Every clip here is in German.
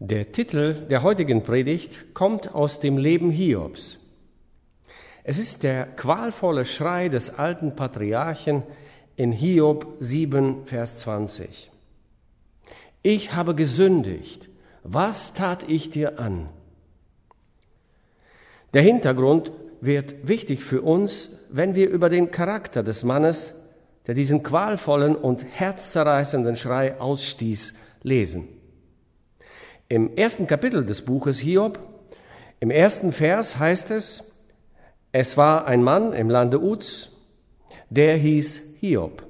Der Titel der heutigen Predigt kommt aus dem Leben Hiobs. Es ist der qualvolle Schrei des alten Patriarchen in Hiob 7, Vers 20. Ich habe gesündigt. Was tat ich dir an? Der Hintergrund wird wichtig für uns, wenn wir über den Charakter des Mannes, der diesen qualvollen und herzzerreißenden Schrei ausstieß, lesen. Im ersten Kapitel des Buches Hiob, im ersten Vers heißt es, es war ein Mann im Lande Uz, der hieß Hiob.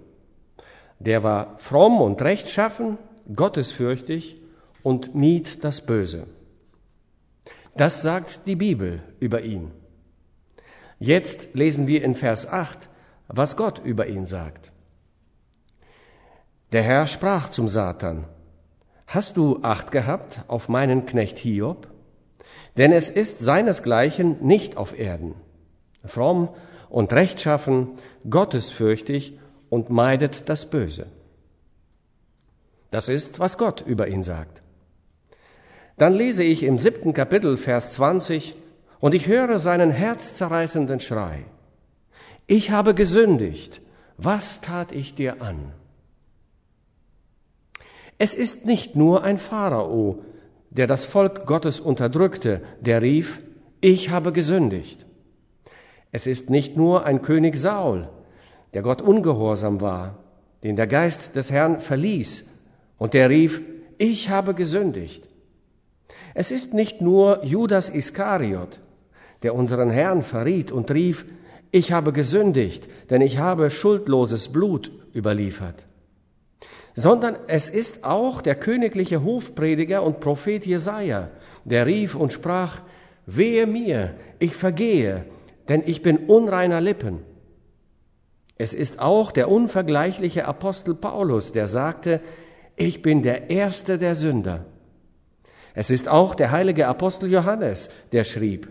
Der war fromm und rechtschaffen, gottesfürchtig und mied das Böse. Das sagt die Bibel über ihn. Jetzt lesen wir in Vers 8, was Gott über ihn sagt. Der Herr sprach zum Satan, Hast du Acht gehabt auf meinen Knecht Hiob? Denn es ist seinesgleichen nicht auf Erden. Fromm und rechtschaffen, gottesfürchtig und meidet das Böse. Das ist, was Gott über ihn sagt. Dann lese ich im siebten Kapitel, Vers 20, und ich höre seinen herzzerreißenden Schrei. Ich habe gesündigt. Was tat ich dir an? Es ist nicht nur ein Pharao, der das Volk Gottes unterdrückte, der rief, ich habe gesündigt. Es ist nicht nur ein König Saul, der Gott ungehorsam war, den der Geist des Herrn verließ und der rief, ich habe gesündigt. Es ist nicht nur Judas Iskariot, der unseren Herrn verriet und rief, ich habe gesündigt, denn ich habe schuldloses Blut überliefert sondern es ist auch der königliche Hofprediger und Prophet Jesaja, der rief und sprach, wehe mir, ich vergehe, denn ich bin unreiner Lippen. Es ist auch der unvergleichliche Apostel Paulus, der sagte, ich bin der erste der Sünder. Es ist auch der heilige Apostel Johannes, der schrieb,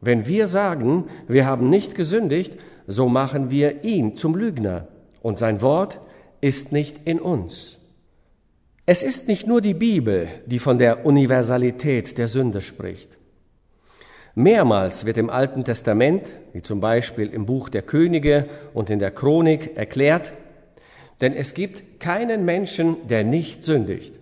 wenn wir sagen, wir haben nicht gesündigt, so machen wir ihn zum Lügner und sein Wort ist nicht in uns. Es ist nicht nur die Bibel, die von der Universalität der Sünde spricht. Mehrmals wird im Alten Testament, wie zum Beispiel im Buch der Könige und in der Chronik, erklärt, denn es gibt keinen Menschen, der nicht sündigt.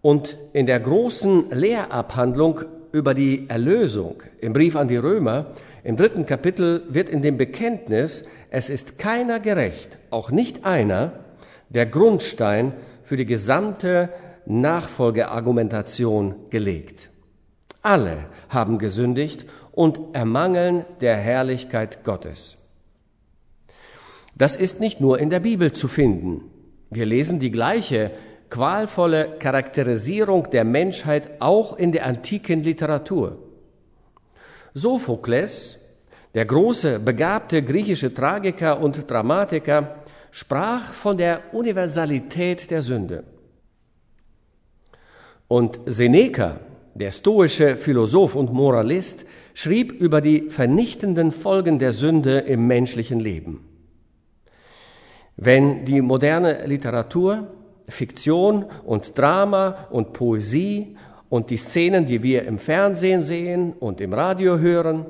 Und in der großen Lehrabhandlung über die Erlösung im Brief an die Römer, im dritten Kapitel, wird in dem Bekenntnis, es ist keiner gerecht, auch nicht einer, der Grundstein für die gesamte Nachfolgeargumentation gelegt. Alle haben gesündigt und ermangeln der Herrlichkeit Gottes. Das ist nicht nur in der Bibel zu finden. Wir lesen die gleiche qualvolle Charakterisierung der Menschheit auch in der antiken Literatur. Sophokles, der große, begabte griechische Tragiker und Dramatiker, sprach von der Universalität der Sünde. Und Seneca, der stoische Philosoph und Moralist, schrieb über die vernichtenden Folgen der Sünde im menschlichen Leben. Wenn die moderne Literatur Fiktion und Drama und Poesie und die Szenen, die wir im Fernsehen sehen und im Radio hören.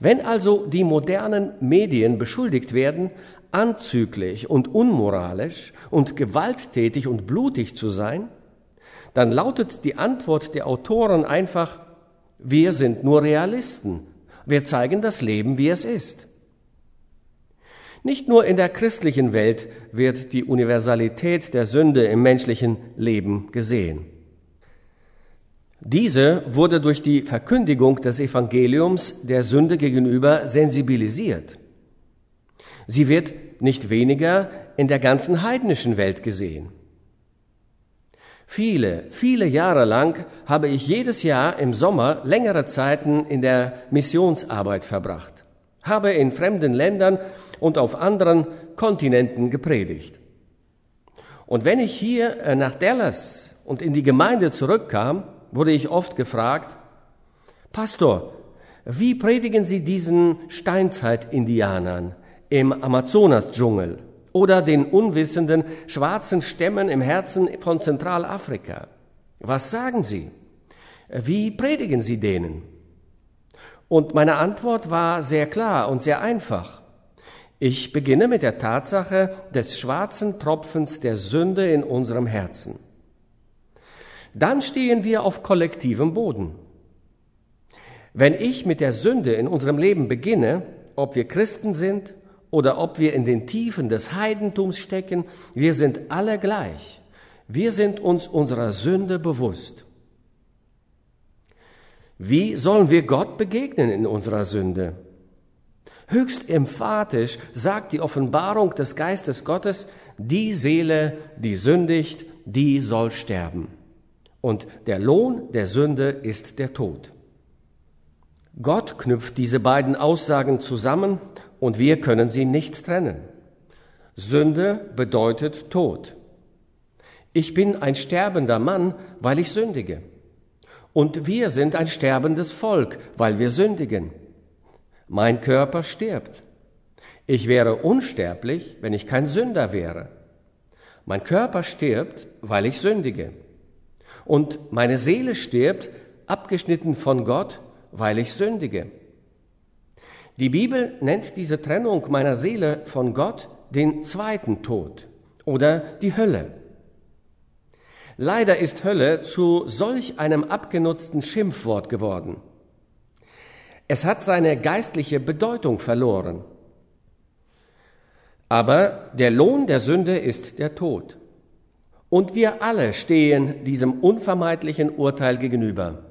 Wenn also die modernen Medien beschuldigt werden, anzüglich und unmoralisch und gewalttätig und blutig zu sein, dann lautet die Antwort der Autoren einfach, wir sind nur Realisten, wir zeigen das Leben, wie es ist. Nicht nur in der christlichen Welt wird die Universalität der Sünde im menschlichen Leben gesehen. Diese wurde durch die Verkündigung des Evangeliums der Sünde gegenüber sensibilisiert. Sie wird nicht weniger in der ganzen heidnischen Welt gesehen. Viele, viele Jahre lang habe ich jedes Jahr im Sommer längere Zeiten in der Missionsarbeit verbracht, habe in fremden Ländern und auf anderen Kontinenten gepredigt. Und wenn ich hier äh, nach Dallas und in die Gemeinde zurückkam, wurde ich oft gefragt, Pastor, wie predigen Sie diesen Steinzeit-Indianern im Amazonas-Dschungel oder den unwissenden schwarzen Stämmen im Herzen von Zentralafrika? Was sagen Sie? Wie predigen Sie denen? Und meine Antwort war sehr klar und sehr einfach. Ich beginne mit der Tatsache des schwarzen Tropfens der Sünde in unserem Herzen. Dann stehen wir auf kollektivem Boden. Wenn ich mit der Sünde in unserem Leben beginne, ob wir Christen sind oder ob wir in den Tiefen des Heidentums stecken, wir sind alle gleich. Wir sind uns unserer Sünde bewusst. Wie sollen wir Gott begegnen in unserer Sünde? Höchst emphatisch sagt die Offenbarung des Geistes Gottes, die Seele, die sündigt, die soll sterben. Und der Lohn der Sünde ist der Tod. Gott knüpft diese beiden Aussagen zusammen und wir können sie nicht trennen. Sünde bedeutet Tod. Ich bin ein sterbender Mann, weil ich sündige. Und wir sind ein sterbendes Volk, weil wir sündigen. Mein Körper stirbt. Ich wäre unsterblich, wenn ich kein Sünder wäre. Mein Körper stirbt, weil ich sündige. Und meine Seele stirbt, abgeschnitten von Gott, weil ich sündige. Die Bibel nennt diese Trennung meiner Seele von Gott den zweiten Tod oder die Hölle. Leider ist Hölle zu solch einem abgenutzten Schimpfwort geworden. Es hat seine geistliche Bedeutung verloren. Aber der Lohn der Sünde ist der Tod. Und wir alle stehen diesem unvermeidlichen Urteil gegenüber.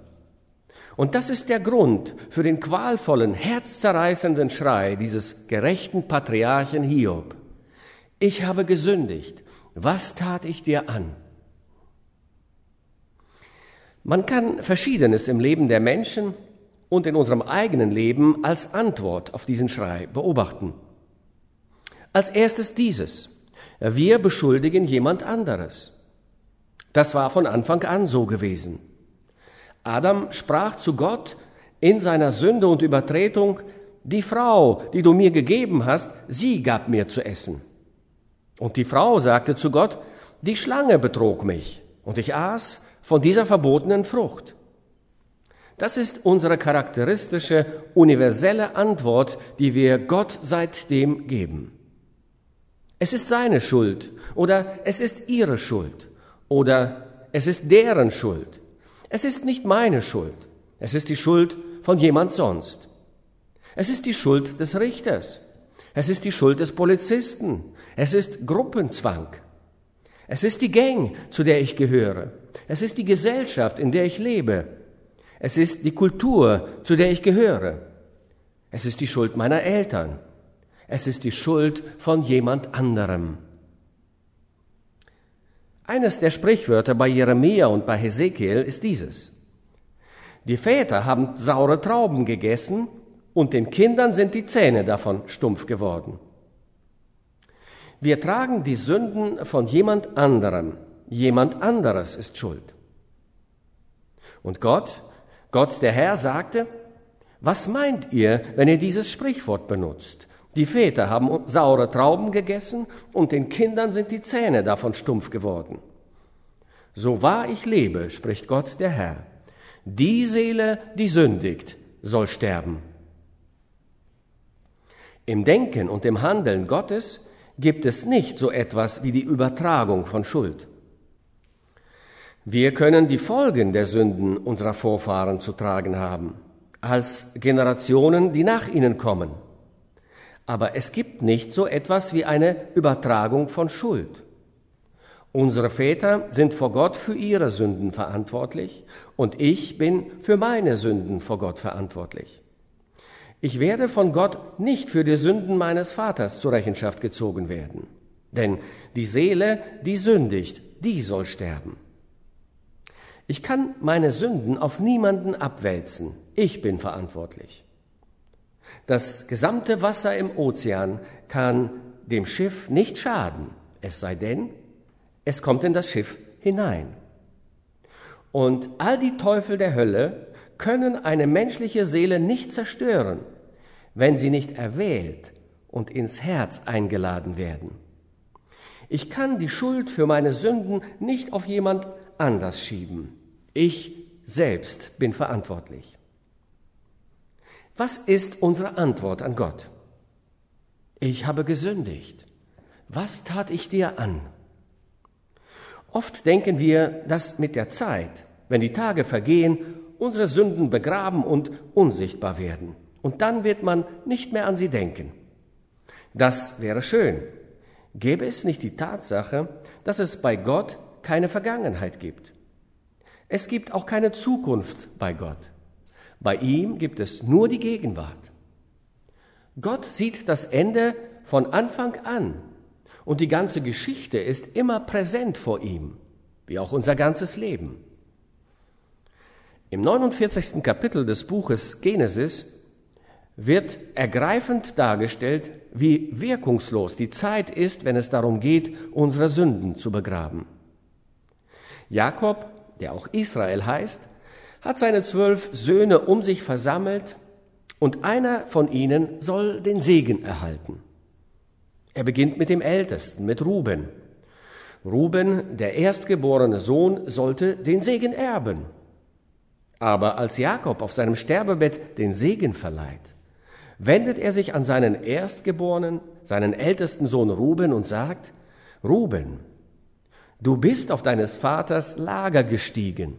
Und das ist der Grund für den qualvollen, herzzerreißenden Schrei dieses gerechten Patriarchen Hiob. Ich habe gesündigt. Was tat ich dir an? Man kann Verschiedenes im Leben der Menschen und in unserem eigenen Leben als Antwort auf diesen Schrei beobachten. Als erstes dieses. Wir beschuldigen jemand anderes. Das war von Anfang an so gewesen. Adam sprach zu Gott in seiner Sünde und Übertretung, die Frau, die du mir gegeben hast, sie gab mir zu essen. Und die Frau sagte zu Gott, die Schlange betrog mich und ich aß von dieser verbotenen Frucht. Das ist unsere charakteristische, universelle Antwort, die wir Gott seitdem geben. Es ist seine Schuld oder es ist ihre Schuld oder es ist deren Schuld. Es ist nicht meine Schuld. Es ist die Schuld von jemand sonst. Es ist die Schuld des Richters. Es ist die Schuld des Polizisten. Es ist Gruppenzwang. Es ist die Gang, zu der ich gehöre. Es ist die Gesellschaft, in der ich lebe. Es ist die Kultur, zu der ich gehöre. Es ist die Schuld meiner Eltern. Es ist die Schuld von jemand anderem. Eines der Sprichwörter bei Jeremia und bei Hesekiel ist dieses. Die Väter haben saure Trauben gegessen und den Kindern sind die Zähne davon stumpf geworden. Wir tragen die Sünden von jemand anderem. Jemand anderes ist schuld. Und Gott, Gott der Herr sagte, was meint ihr, wenn ihr dieses Sprichwort benutzt? Die Väter haben saure Trauben gegessen und den Kindern sind die Zähne davon stumpf geworden. So wahr ich lebe, spricht Gott der Herr, die Seele, die sündigt, soll sterben. Im Denken und im Handeln Gottes gibt es nicht so etwas wie die Übertragung von Schuld. Wir können die Folgen der Sünden unserer Vorfahren zu tragen haben, als Generationen, die nach ihnen kommen. Aber es gibt nicht so etwas wie eine Übertragung von Schuld. Unsere Väter sind vor Gott für ihre Sünden verantwortlich und ich bin für meine Sünden vor Gott verantwortlich. Ich werde von Gott nicht für die Sünden meines Vaters zur Rechenschaft gezogen werden, denn die Seele, die sündigt, die soll sterben. Ich kann meine Sünden auf niemanden abwälzen, ich bin verantwortlich. Das gesamte Wasser im Ozean kann dem Schiff nicht schaden, es sei denn, es kommt in das Schiff hinein. Und all die Teufel der Hölle können eine menschliche Seele nicht zerstören, wenn sie nicht erwählt und ins Herz eingeladen werden. Ich kann die Schuld für meine Sünden nicht auf jemand anders schieben. Ich selbst bin verantwortlich. Was ist unsere Antwort an Gott? Ich habe gesündigt. Was tat ich dir an? Oft denken wir, dass mit der Zeit, wenn die Tage vergehen, unsere Sünden begraben und unsichtbar werden. Und dann wird man nicht mehr an sie denken. Das wäre schön. Gäbe es nicht die Tatsache, dass es bei Gott keine Vergangenheit gibt. Es gibt auch keine Zukunft bei Gott. Bei ihm gibt es nur die Gegenwart. Gott sieht das Ende von Anfang an und die ganze Geschichte ist immer präsent vor ihm, wie auch unser ganzes Leben. Im 49. Kapitel des Buches Genesis wird ergreifend dargestellt, wie wirkungslos die Zeit ist, wenn es darum geht, unsere Sünden zu begraben. Jakob, der auch Israel heißt, hat seine zwölf Söhne um sich versammelt und einer von ihnen soll den Segen erhalten. Er beginnt mit dem Ältesten, mit Ruben. Ruben, der erstgeborene Sohn, sollte den Segen erben. Aber als Jakob auf seinem Sterbebett den Segen verleiht, wendet er sich an seinen Erstgeborenen, seinen ältesten Sohn Ruben und sagt, Ruben, du bist auf deines Vaters Lager gestiegen.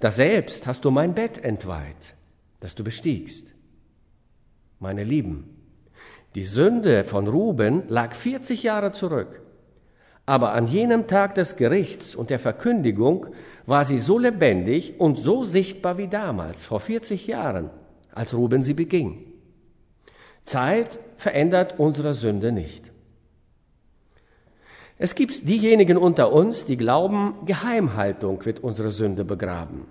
Daselbst hast du mein Bett entweiht, das du bestiegst. Meine Lieben, die Sünde von Ruben lag 40 Jahre zurück. Aber an jenem Tag des Gerichts und der Verkündigung war sie so lebendig und so sichtbar wie damals, vor 40 Jahren, als Ruben sie beging. Zeit verändert unsere Sünde nicht. Es gibt diejenigen unter uns, die glauben, Geheimhaltung wird unsere Sünde begraben.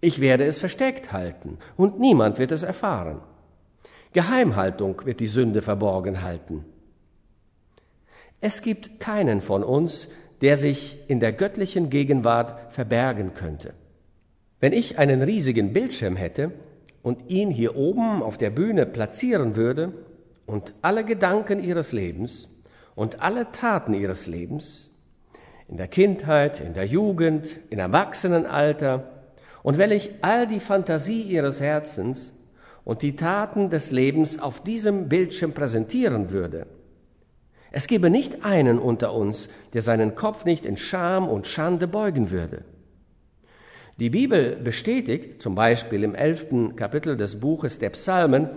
Ich werde es versteckt halten und niemand wird es erfahren. Geheimhaltung wird die Sünde verborgen halten. Es gibt keinen von uns, der sich in der göttlichen Gegenwart verbergen könnte. Wenn ich einen riesigen Bildschirm hätte, und ihn hier oben auf der Bühne platzieren würde und alle Gedanken ihres Lebens und alle Taten ihres Lebens, in der Kindheit, in der Jugend, im Erwachsenenalter, und wenn ich all die Fantasie ihres Herzens und die Taten des Lebens auf diesem Bildschirm präsentieren würde, es gäbe nicht einen unter uns, der seinen Kopf nicht in Scham und Schande beugen würde. Die Bibel bestätigt, zum Beispiel im elften Kapitel des Buches der Psalmen,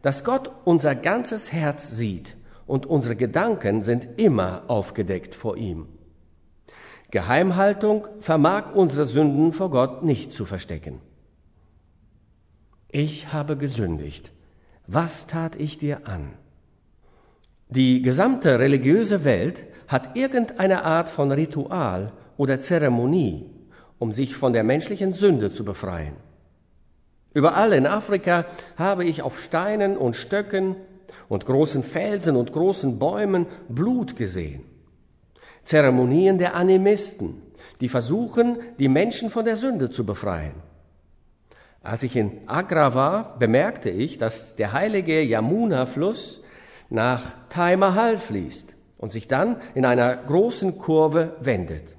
dass Gott unser ganzes Herz sieht und unsere Gedanken sind immer aufgedeckt vor ihm. Geheimhaltung vermag unsere Sünden vor Gott nicht zu verstecken. Ich habe gesündigt. Was tat ich dir an? Die gesamte religiöse Welt hat irgendeine Art von Ritual oder Zeremonie, um sich von der menschlichen Sünde zu befreien. Überall in Afrika habe ich auf Steinen und Stöcken und großen Felsen und großen Bäumen Blut gesehen. Zeremonien der Animisten, die versuchen, die Menschen von der Sünde zu befreien. Als ich in Agra war, bemerkte ich, dass der heilige Yamuna-Fluss nach Tai Mahal fließt und sich dann in einer großen Kurve wendet.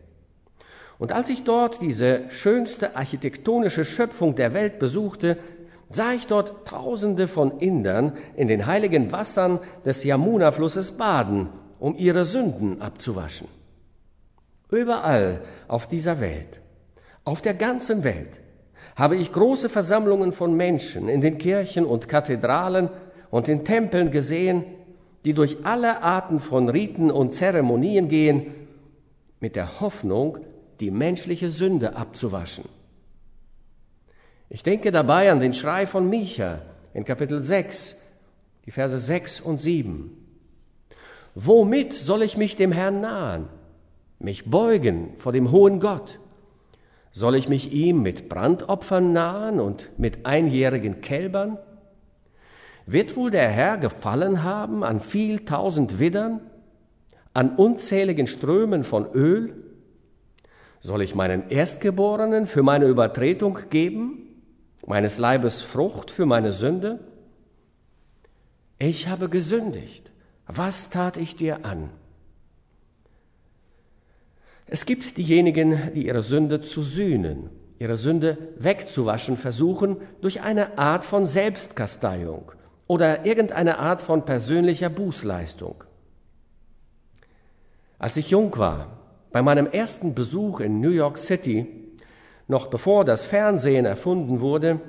Und als ich dort diese schönste architektonische Schöpfung der Welt besuchte, sah ich dort Tausende von Indern in den heiligen Wassern des Yamuna-Flusses baden, um ihre Sünden abzuwaschen. Überall auf dieser Welt, auf der ganzen Welt, habe ich große Versammlungen von Menschen in den Kirchen und Kathedralen und in Tempeln gesehen, die durch alle Arten von Riten und Zeremonien gehen, mit der Hoffnung, die menschliche Sünde abzuwaschen. Ich denke dabei an den Schrei von Micha in Kapitel 6, die Verse 6 und 7. Womit soll ich mich dem Herrn nahen, mich beugen vor dem hohen Gott? Soll ich mich ihm mit Brandopfern nahen und mit einjährigen Kälbern? Wird wohl der Herr gefallen haben an viel tausend Widdern, an unzähligen Strömen von Öl? Soll ich meinen Erstgeborenen für meine Übertretung geben, meines Leibes Frucht für meine Sünde? Ich habe gesündigt. Was tat ich dir an? Es gibt diejenigen, die ihre Sünde zu sühnen ihre Sünde wegzuwaschen versuchen durch eine Art von Selbstkasteiung oder irgendeine Art von persönlicher Bußleistung. Als ich jung war, bei meinem ersten Besuch in New York City, noch bevor das Fernsehen erfunden wurde,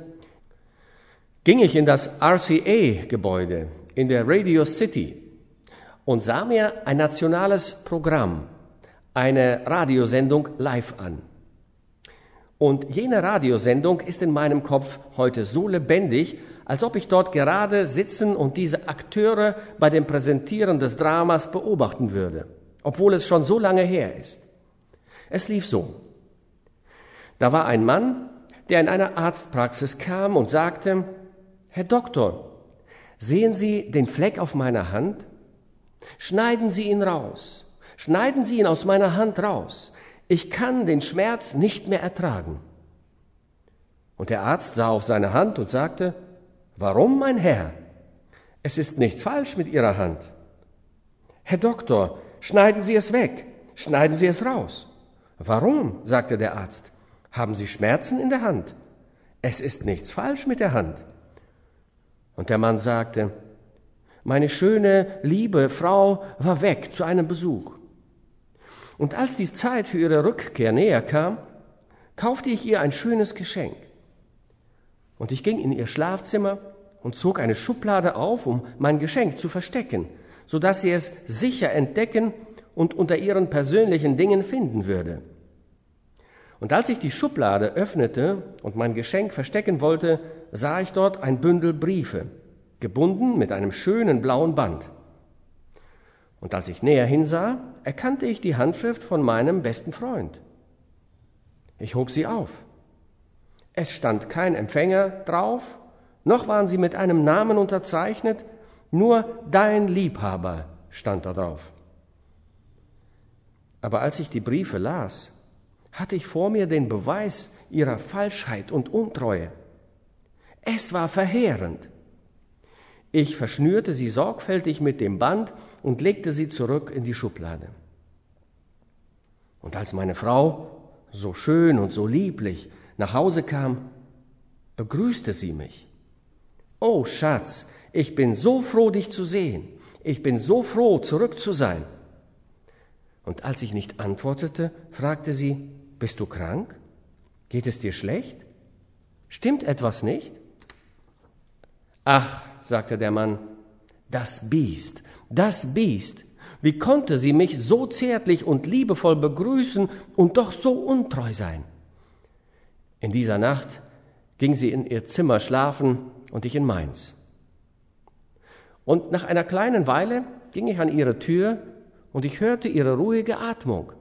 ging ich in das RCA-Gebäude in der Radio City und sah mir ein nationales Programm, eine Radiosendung live an. Und jene Radiosendung ist in meinem Kopf heute so lebendig, als ob ich dort gerade sitzen und diese Akteure bei dem Präsentieren des Dramas beobachten würde, obwohl es schon so lange her ist. Es lief so. Da war ein Mann, der in eine Arztpraxis kam und sagte, Herr Doktor, sehen Sie den Fleck auf meiner Hand? Schneiden Sie ihn raus. Schneiden Sie ihn aus meiner Hand raus. Ich kann den Schmerz nicht mehr ertragen. Und der Arzt sah auf seine Hand und sagte, Warum, mein Herr? Es ist nichts falsch mit Ihrer Hand. Herr Doktor, schneiden Sie es weg, schneiden Sie es raus. Warum? sagte der Arzt. Haben Sie Schmerzen in der Hand? Es ist nichts falsch mit der Hand. Und der Mann sagte, meine schöne, liebe Frau war weg zu einem Besuch. Und als die Zeit für ihre Rückkehr näher kam, kaufte ich ihr ein schönes Geschenk. Und ich ging in ihr Schlafzimmer und zog eine Schublade auf, um mein Geschenk zu verstecken, so dass sie es sicher entdecken und unter ihren persönlichen Dingen finden würde. Und als ich die Schublade öffnete und mein Geschenk verstecken wollte, sah ich dort ein Bündel Briefe, gebunden mit einem schönen blauen Band. Und als ich näher hinsah, erkannte ich die Handschrift von meinem besten Freund. Ich hob sie auf. Es stand kein Empfänger drauf, noch waren sie mit einem Namen unterzeichnet, nur dein Liebhaber stand da drauf. Aber als ich die Briefe las, hatte ich vor mir den Beweis ihrer Falschheit und Untreue. Es war verheerend. Ich verschnürte sie sorgfältig mit dem Band und legte sie zurück in die Schublade. Und als meine Frau, so schön und so lieblich, nach Hause kam, begrüßte sie mich. Oh Schatz, ich bin so froh, dich zu sehen. Ich bin so froh, zurück zu sein. Und als ich nicht antwortete, fragte sie, bist du krank? Geht es dir schlecht? Stimmt etwas nicht? Ach, sagte der Mann, das Biest, das Biest. Wie konnte sie mich so zärtlich und liebevoll begrüßen und doch so untreu sein? In dieser Nacht ging sie in ihr Zimmer schlafen und ich in meins. Und nach einer kleinen Weile ging ich an ihre Tür und ich hörte ihre ruhige Atmung.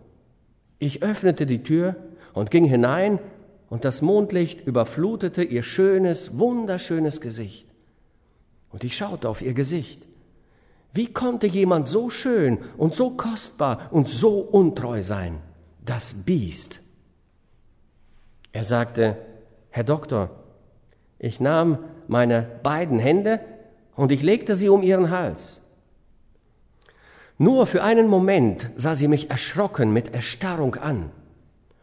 Ich öffnete die Tür und ging hinein und das Mondlicht überflutete ihr schönes, wunderschönes Gesicht. Und ich schaute auf ihr Gesicht. Wie konnte jemand so schön und so kostbar und so untreu sein? Das Biest. Er sagte, Herr Doktor, ich nahm meine beiden Hände und ich legte sie um ihren Hals. Nur für einen Moment sah sie mich erschrocken mit Erstarrung an,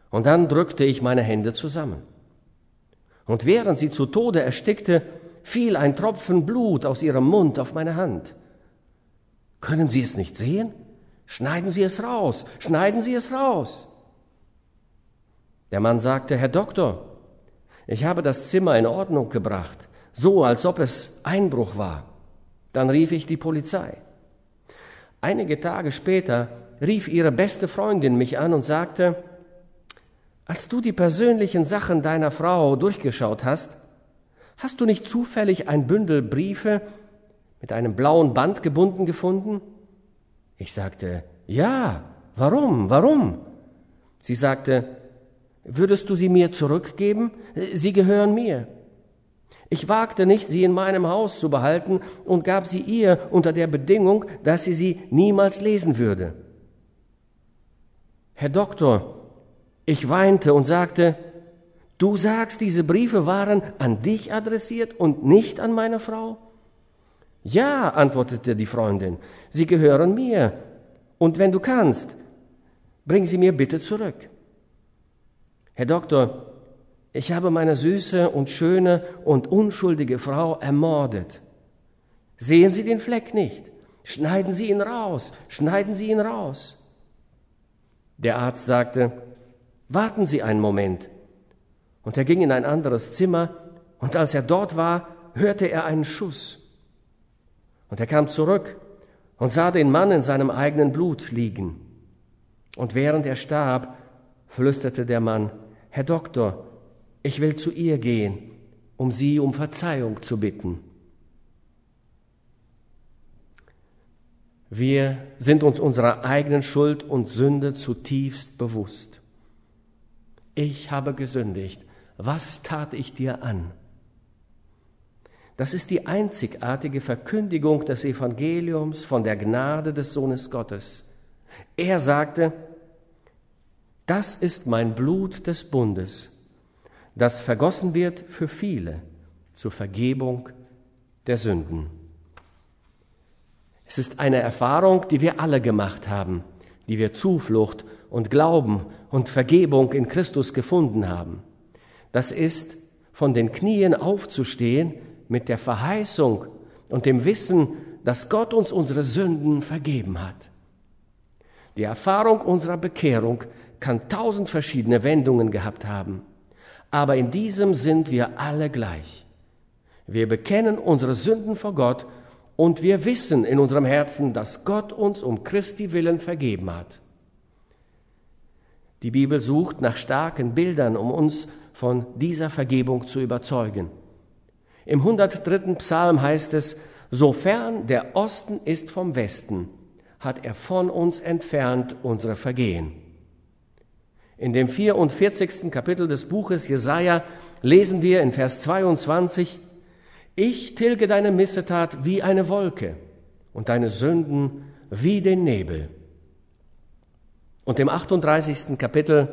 und dann drückte ich meine Hände zusammen. Und während sie zu Tode erstickte, fiel ein Tropfen Blut aus ihrem Mund auf meine Hand. Können Sie es nicht sehen? Schneiden Sie es raus, schneiden Sie es raus. Der Mann sagte, Herr Doktor, ich habe das Zimmer in Ordnung gebracht, so als ob es Einbruch war. Dann rief ich die Polizei. Einige Tage später rief ihre beste Freundin mich an und sagte, als du die persönlichen Sachen deiner Frau durchgeschaut hast, hast du nicht zufällig ein Bündel Briefe mit einem blauen Band gebunden gefunden? Ich sagte, ja, warum, warum? Sie sagte, Würdest du sie mir zurückgeben? Sie gehören mir. Ich wagte nicht, sie in meinem Haus zu behalten und gab sie ihr unter der Bedingung, dass sie sie niemals lesen würde. Herr Doktor, ich weinte und sagte, du sagst, diese Briefe waren an dich adressiert und nicht an meine Frau? Ja, antwortete die Freundin, sie gehören mir. Und wenn du kannst, bring sie mir bitte zurück. Herr Doktor, ich habe meine süße und schöne und unschuldige Frau ermordet. Sehen Sie den Fleck nicht? Schneiden Sie ihn raus, schneiden Sie ihn raus. Der Arzt sagte, warten Sie einen Moment. Und er ging in ein anderes Zimmer, und als er dort war, hörte er einen Schuss. Und er kam zurück und sah den Mann in seinem eigenen Blut liegen. Und während er starb, flüsterte der Mann, Herr Doktor, ich will zu ihr gehen, um sie um Verzeihung zu bitten. Wir sind uns unserer eigenen Schuld und Sünde zutiefst bewusst. Ich habe gesündigt. Was tat ich dir an? Das ist die einzigartige Verkündigung des Evangeliums von der Gnade des Sohnes Gottes. Er sagte, das ist mein Blut des Bundes, das vergossen wird für viele zur Vergebung der Sünden. Es ist eine Erfahrung, die wir alle gemacht haben, die wir Zuflucht und Glauben und Vergebung in Christus gefunden haben. Das ist, von den Knien aufzustehen mit der Verheißung und dem Wissen, dass Gott uns unsere Sünden vergeben hat. Die Erfahrung unserer Bekehrung kann tausend verschiedene Wendungen gehabt haben, aber in diesem sind wir alle gleich. Wir bekennen unsere Sünden vor Gott und wir wissen in unserem Herzen, dass Gott uns um Christi willen vergeben hat. Die Bibel sucht nach starken Bildern, um uns von dieser Vergebung zu überzeugen. Im 103. Psalm heißt es, sofern der Osten ist vom Westen, hat er von uns entfernt unsere Vergehen. In dem 44. Kapitel des Buches Jesaja lesen wir in Vers 22, ich tilge deine Missetat wie eine Wolke und deine Sünden wie den Nebel. Und im 38. Kapitel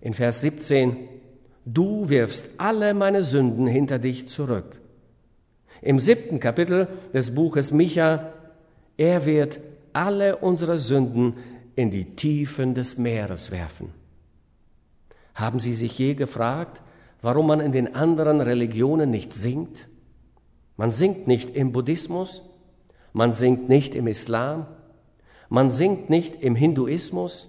in Vers 17, du wirfst alle meine Sünden hinter dich zurück. Im siebten Kapitel des Buches Micha, er wird alle unsere Sünden in die Tiefen des Meeres werfen. Haben Sie sich je gefragt, warum man in den anderen Religionen nicht singt? Man singt nicht im Buddhismus, man singt nicht im Islam, man singt nicht im Hinduismus,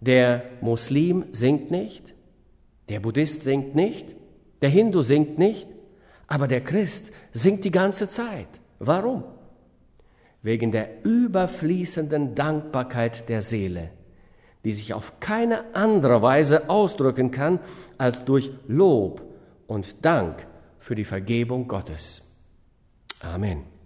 der Muslim singt nicht, der Buddhist singt nicht, der Hindu singt nicht, aber der Christ singt die ganze Zeit. Warum? Wegen der überfließenden Dankbarkeit der Seele, die sich auf keine andere Weise ausdrücken kann als durch Lob und Dank für die Vergebung Gottes. Amen.